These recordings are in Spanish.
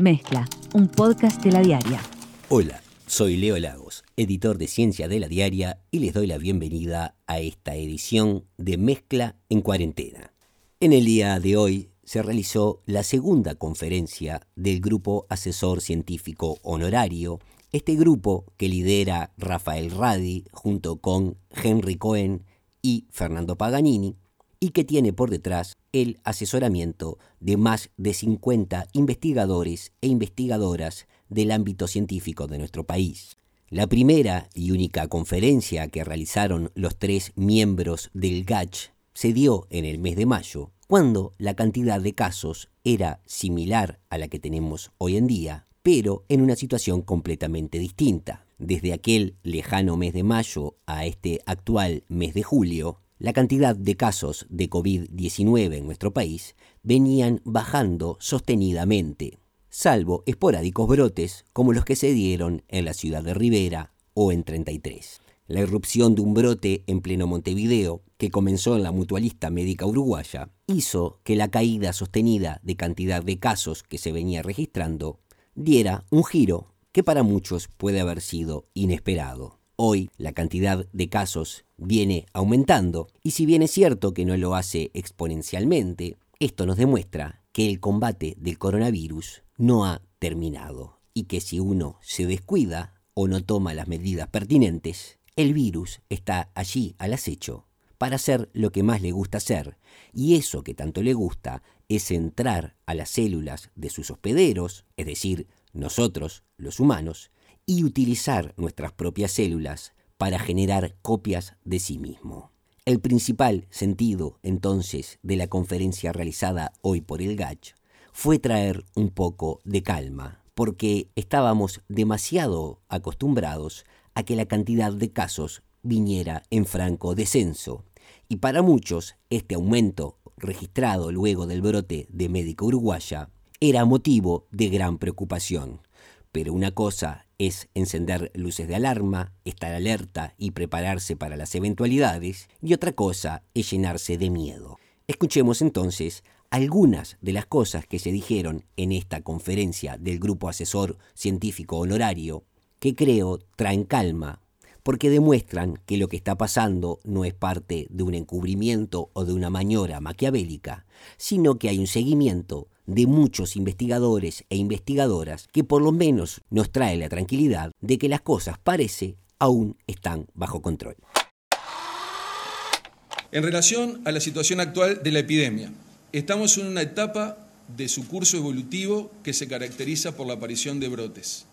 Mezcla, un podcast de la diaria. Hola, soy Leo Lagos, editor de Ciencia de la Diaria, y les doy la bienvenida a esta edición de Mezcla en Cuarentena. En el día de hoy se realizó la segunda conferencia del Grupo Asesor Científico Honorario, este grupo que lidera Rafael Radi junto con Henry Cohen y Fernando Paganini, y que tiene por detrás el asesoramiento de más de 50 investigadores e investigadoras del ámbito científico de nuestro país. La primera y única conferencia que realizaron los tres miembros del GACH se dio en el mes de mayo, cuando la cantidad de casos era similar a la que tenemos hoy en día, pero en una situación completamente distinta. Desde aquel lejano mes de mayo a este actual mes de julio, la cantidad de casos de COVID-19 en nuestro país venían bajando sostenidamente, salvo esporádicos brotes como los que se dieron en la ciudad de Rivera o en 33. La irrupción de un brote en pleno Montevideo, que comenzó en la mutualista médica uruguaya, hizo que la caída sostenida de cantidad de casos que se venía registrando diera un giro que para muchos puede haber sido inesperado. Hoy la cantidad de casos viene aumentando y si bien es cierto que no lo hace exponencialmente, esto nos demuestra que el combate del coronavirus no ha terminado y que si uno se descuida o no toma las medidas pertinentes, el virus está allí al acecho para hacer lo que más le gusta hacer, y eso que tanto le gusta es entrar a las células de sus hospederos, es decir, nosotros, los humanos, y utilizar nuestras propias células para generar copias de sí mismo. El principal sentido, entonces, de la conferencia realizada hoy por el GACH fue traer un poco de calma, porque estábamos demasiado acostumbrados a que la cantidad de casos viniera en franco descenso, y para muchos este aumento registrado luego del brote de médico uruguaya era motivo de gran preocupación. Pero una cosa es encender luces de alarma, estar alerta y prepararse para las eventualidades, y otra cosa es llenarse de miedo. Escuchemos entonces algunas de las cosas que se dijeron en esta conferencia del Grupo Asesor Científico Honorario, que creo traen calma, porque demuestran que lo que está pasando no es parte de un encubrimiento o de una maniobra maquiavélica, sino que hay un seguimiento de muchos investigadores e investigadoras que por lo menos nos trae la tranquilidad de que las cosas parece aún están bajo control. En relación a la situación actual de la epidemia, estamos en una etapa de su curso evolutivo que se caracteriza por la aparición de brotes.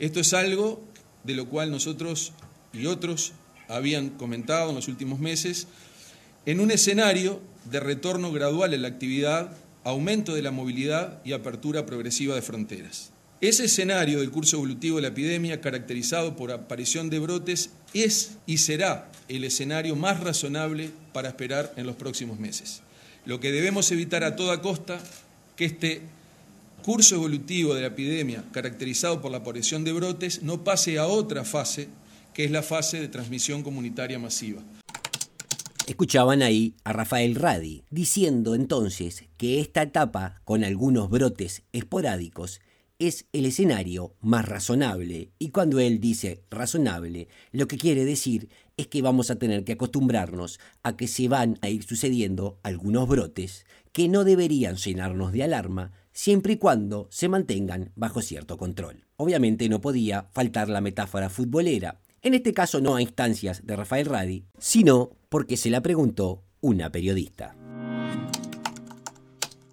Esto es algo de lo cual nosotros y otros habían comentado en los últimos meses, en un escenario de retorno gradual en la actividad aumento de la movilidad y apertura progresiva de fronteras. Ese escenario del curso evolutivo de la epidemia, caracterizado por aparición de brotes, es y será el escenario más razonable para esperar en los próximos meses. Lo que debemos evitar a toda costa que este curso evolutivo de la epidemia, caracterizado por la aparición de brotes, no pase a otra fase, que es la fase de transmisión comunitaria masiva. Escuchaban ahí a Rafael Radi diciendo entonces que esta etapa, con algunos brotes esporádicos, es el escenario más razonable. Y cuando él dice razonable, lo que quiere decir es que vamos a tener que acostumbrarnos a que se van a ir sucediendo algunos brotes que no deberían llenarnos de alarma siempre y cuando se mantengan bajo cierto control. Obviamente no podía faltar la metáfora futbolera, en este caso no a instancias de Rafael Radi, sino porque se la preguntó una periodista.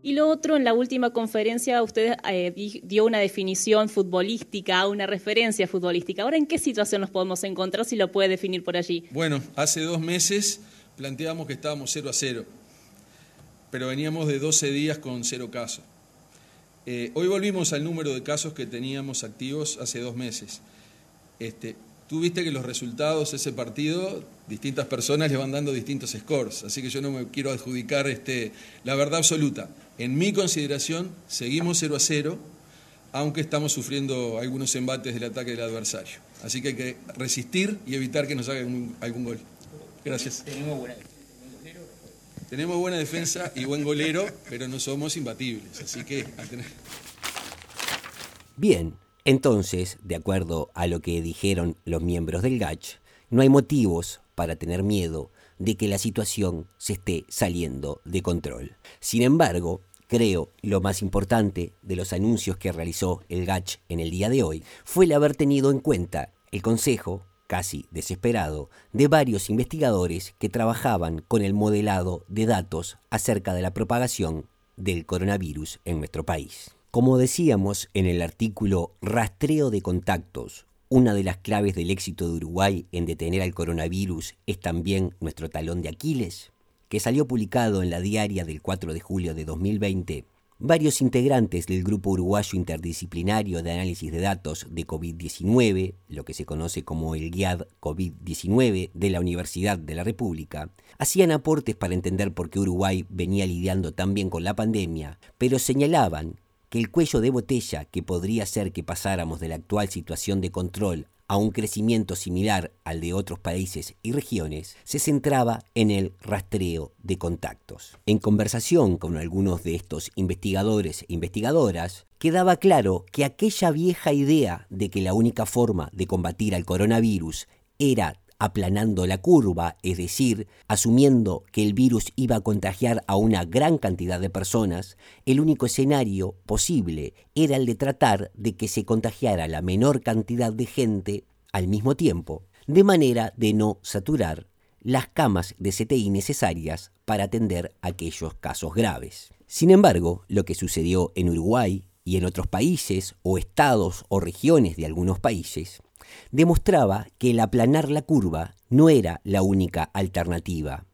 Y lo otro, en la última conferencia usted eh, dio una definición futbolística, una referencia futbolística. Ahora, ¿en qué situación nos podemos encontrar si lo puede definir por allí? Bueno, hace dos meses planteamos que estábamos 0 a 0, pero veníamos de 12 días con cero casos. Eh, hoy volvimos al número de casos que teníamos activos hace dos meses. Este, Tú viste que los resultados de ese partido, distintas personas le van dando distintos scores, así que yo no me quiero adjudicar este, la verdad absoluta. En mi consideración, seguimos 0 a 0, aunque estamos sufriendo algunos embates del ataque del adversario. Así que hay que resistir y evitar que nos hagan algún gol. Gracias. Tenemos buena, Tenemos buena defensa y buen golero, pero no somos imbatibles, así que... Bien, entonces, de acuerdo a lo que dijeron los miembros del GACH, no hay motivos para tener miedo de que la situación se esté saliendo de control. Sin embargo, creo lo más importante de los anuncios que realizó el GACH en el día de hoy fue el haber tenido en cuenta el consejo casi desesperado, de varios investigadores que trabajaban con el modelado de datos acerca de la propagación del coronavirus en nuestro país. Como decíamos en el artículo Rastreo de contactos, una de las claves del éxito de Uruguay en detener al coronavirus es también nuestro talón de Aquiles, que salió publicado en la diaria del 4 de julio de 2020 Varios integrantes del Grupo Uruguayo Interdisciplinario de Análisis de Datos de COVID-19, lo que se conoce como el GIAD COVID-19 de la Universidad de la República, hacían aportes para entender por qué Uruguay venía lidiando tan bien con la pandemia, pero señalaban que el cuello de botella que podría ser que pasáramos de la actual situación de control a un crecimiento similar al de otros países y regiones, se centraba en el rastreo de contactos. En conversación con algunos de estos investigadores e investigadoras, quedaba claro que aquella vieja idea de que la única forma de combatir al coronavirus era aplanando la curva, es decir, asumiendo que el virus iba a contagiar a una gran cantidad de personas, el único escenario posible era el de tratar de que se contagiara la menor cantidad de gente al mismo tiempo, de manera de no saturar las camas de CTI necesarias para atender aquellos casos graves. Sin embargo, lo que sucedió en Uruguay y en otros países o estados o regiones de algunos países demostraba que el aplanar la curva no era la única alternativa,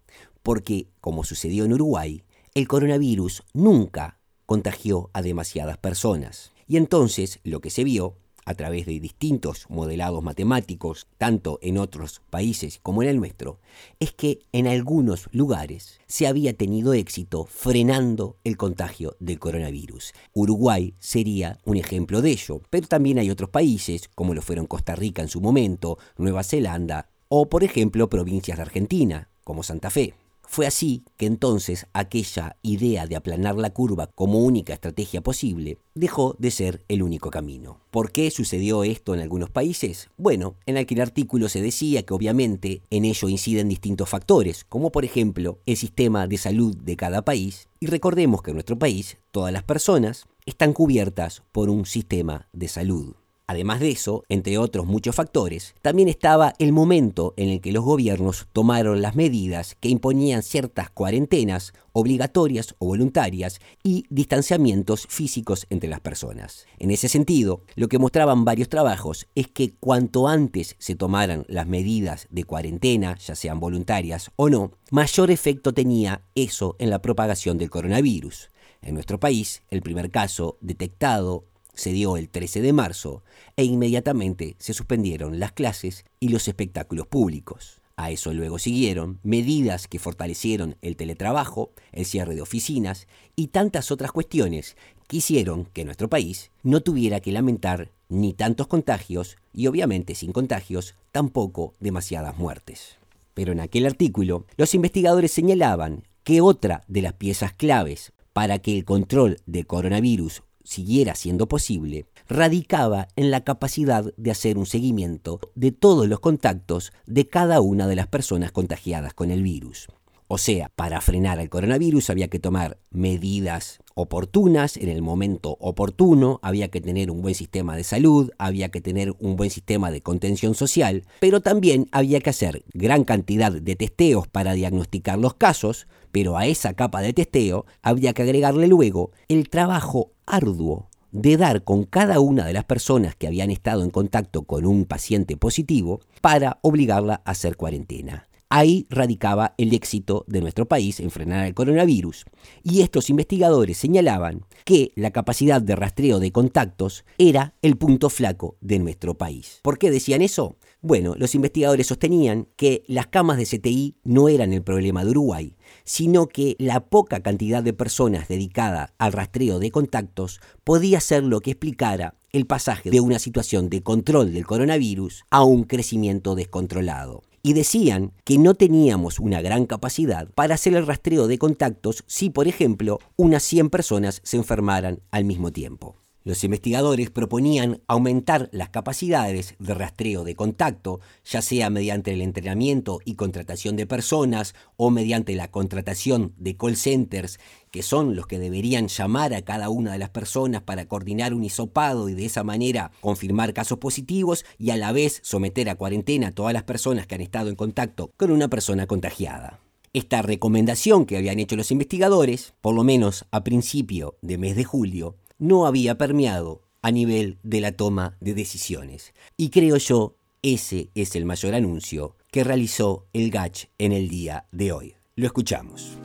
porque, como sucedió en Uruguay, el coronavirus nunca contagió a demasiadas personas. Y entonces lo que se vio a través de distintos modelados matemáticos, tanto en otros países como en el nuestro, es que en algunos lugares se había tenido éxito frenando el contagio del coronavirus. Uruguay sería un ejemplo de ello, pero también hay otros países, como lo fueron Costa Rica en su momento, Nueva Zelanda, o por ejemplo provincias de Argentina, como Santa Fe. Fue así que entonces aquella idea de aplanar la curva como única estrategia posible dejó de ser el único camino. ¿Por qué sucedió esto en algunos países? Bueno, en aquel artículo se decía que obviamente en ello inciden distintos factores, como por ejemplo el sistema de salud de cada país, y recordemos que en nuestro país todas las personas están cubiertas por un sistema de salud. Además de eso, entre otros muchos factores, también estaba el momento en el que los gobiernos tomaron las medidas que imponían ciertas cuarentenas obligatorias o voluntarias y distanciamientos físicos entre las personas. En ese sentido, lo que mostraban varios trabajos es que cuanto antes se tomaran las medidas de cuarentena, ya sean voluntarias o no, mayor efecto tenía eso en la propagación del coronavirus. En nuestro país, el primer caso detectado se dio el 13 de marzo e inmediatamente se suspendieron las clases y los espectáculos públicos. A eso luego siguieron medidas que fortalecieron el teletrabajo, el cierre de oficinas y tantas otras cuestiones que hicieron que nuestro país no tuviera que lamentar ni tantos contagios y obviamente sin contagios tampoco demasiadas muertes. Pero en aquel artículo los investigadores señalaban que otra de las piezas claves para que el control del coronavirus siguiera siendo posible, radicaba en la capacidad de hacer un seguimiento de todos los contactos de cada una de las personas contagiadas con el virus. O sea, para frenar al coronavirus había que tomar medidas oportunas en el momento oportuno, había que tener un buen sistema de salud, había que tener un buen sistema de contención social, pero también había que hacer gran cantidad de testeos para diagnosticar los casos, pero a esa capa de testeo había que agregarle luego el trabajo arduo de dar con cada una de las personas que habían estado en contacto con un paciente positivo para obligarla a hacer cuarentena. Ahí radicaba el éxito de nuestro país en frenar el coronavirus. Y estos investigadores señalaban que la capacidad de rastreo de contactos era el punto flaco de nuestro país. ¿Por qué decían eso? Bueno, los investigadores sostenían que las camas de CTI no eran el problema de Uruguay, sino que la poca cantidad de personas dedicada al rastreo de contactos podía ser lo que explicara el pasaje de una situación de control del coronavirus a un crecimiento descontrolado. Y decían que no teníamos una gran capacidad para hacer el rastreo de contactos si, por ejemplo, unas 100 personas se enfermaran al mismo tiempo. Los investigadores proponían aumentar las capacidades de rastreo de contacto, ya sea mediante el entrenamiento y contratación de personas o mediante la contratación de call centers, que son los que deberían llamar a cada una de las personas para coordinar un hisopado y de esa manera confirmar casos positivos y a la vez someter a cuarentena a todas las personas que han estado en contacto con una persona contagiada. Esta recomendación que habían hecho los investigadores, por lo menos a principio de mes de julio, no había permeado a nivel de la toma de decisiones. Y creo yo, ese es el mayor anuncio que realizó el GACH en el día de hoy. Lo escuchamos.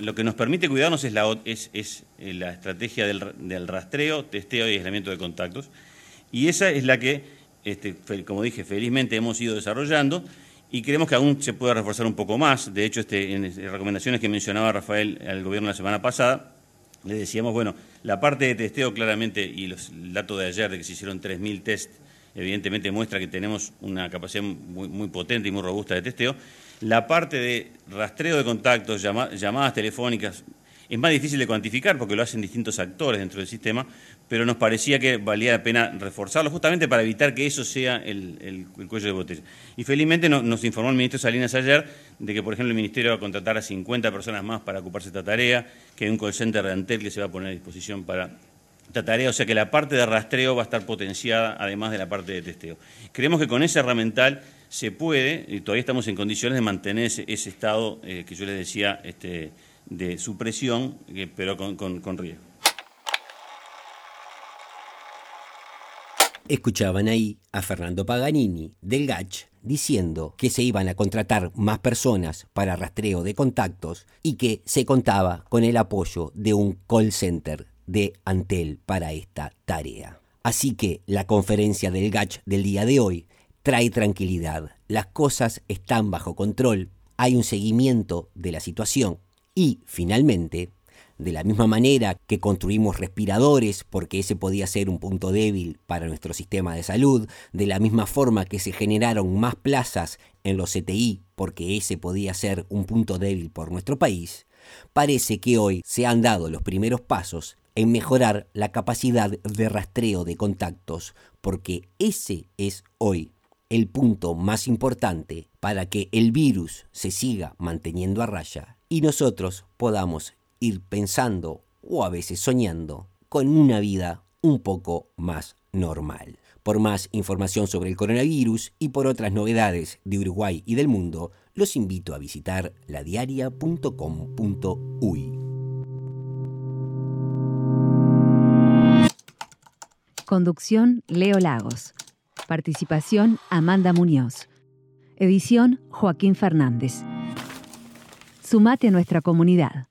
Lo que nos permite cuidarnos es la, es, eh, la estrategia del, rastreo, testeo y aislamiento de contactos. Y esa es la que, este, como dije, felizmente hemos ido desarrollando y creemos que aún se puede reforzar un poco más. De hecho, este, en recomendaciones que mencionaba Rafael al gobierno la semana pasada, le decíamos, bueno, la parte de testeo claramente, y los, el dato de ayer de que se hicieron 3.000 test, evidentemente muestra que tenemos una capacidad muy, potente y muy robusta de testeo. La parte de rastreo de contactos, llamadas telefónicas, es más difícil de cuantificar porque lo hacen distintos actores dentro del sistema, pero nos parecía que valía la pena reforzarlo justamente para evitar que eso sea el, cuello de botella. Y felizmente nos informó el ministro Salinas ayer de que, por ejemplo, el Ministerio va a contratar a 50 personas más para ocuparse de esta tarea, que hay un call de Antel que se va a poner a disposición para esta tarea, o sea que la parte de rastreo va a estar potenciada además de la parte de testeo. Creemos que con ese herramental se puede, y todavía estamos en condiciones de mantener ese, estado eh, que yo les decía, este, de supresión, pero con, riesgo. Escuchaban ahí a Fernando Paganini del GACH diciendo que se iban a contratar más personas para rastreo de contactos y que se contaba con el apoyo de un call center de Antel para esta tarea. Así que la conferencia del GACH del día de hoy trae tranquilidad. Las cosas están bajo control, hay un seguimiento de la situación y, finalmente, de la misma manera que construimos respiradores porque ese podía ser un punto débil para nuestro sistema de salud, de la misma forma que se generaron más plazas en los CTI porque ese podía ser un punto débil por nuestro país, parece que hoy se han dado los primeros pasos en mejorar la capacidad de rastreo de contactos porque ese es hoy el punto más importante para que el virus se siga manteniendo a raya y nosotros podamos ir pensando o a veces soñando con una vida un poco más normal. Por más información sobre el coronavirus y por otras novedades de Uruguay y del mundo, los invito a visitar ladiaria.com.uy. Conducción Leo Lagos. Participación Amanda Muñoz. Edición Joaquín Fernández. Sumate a nuestra comunidad.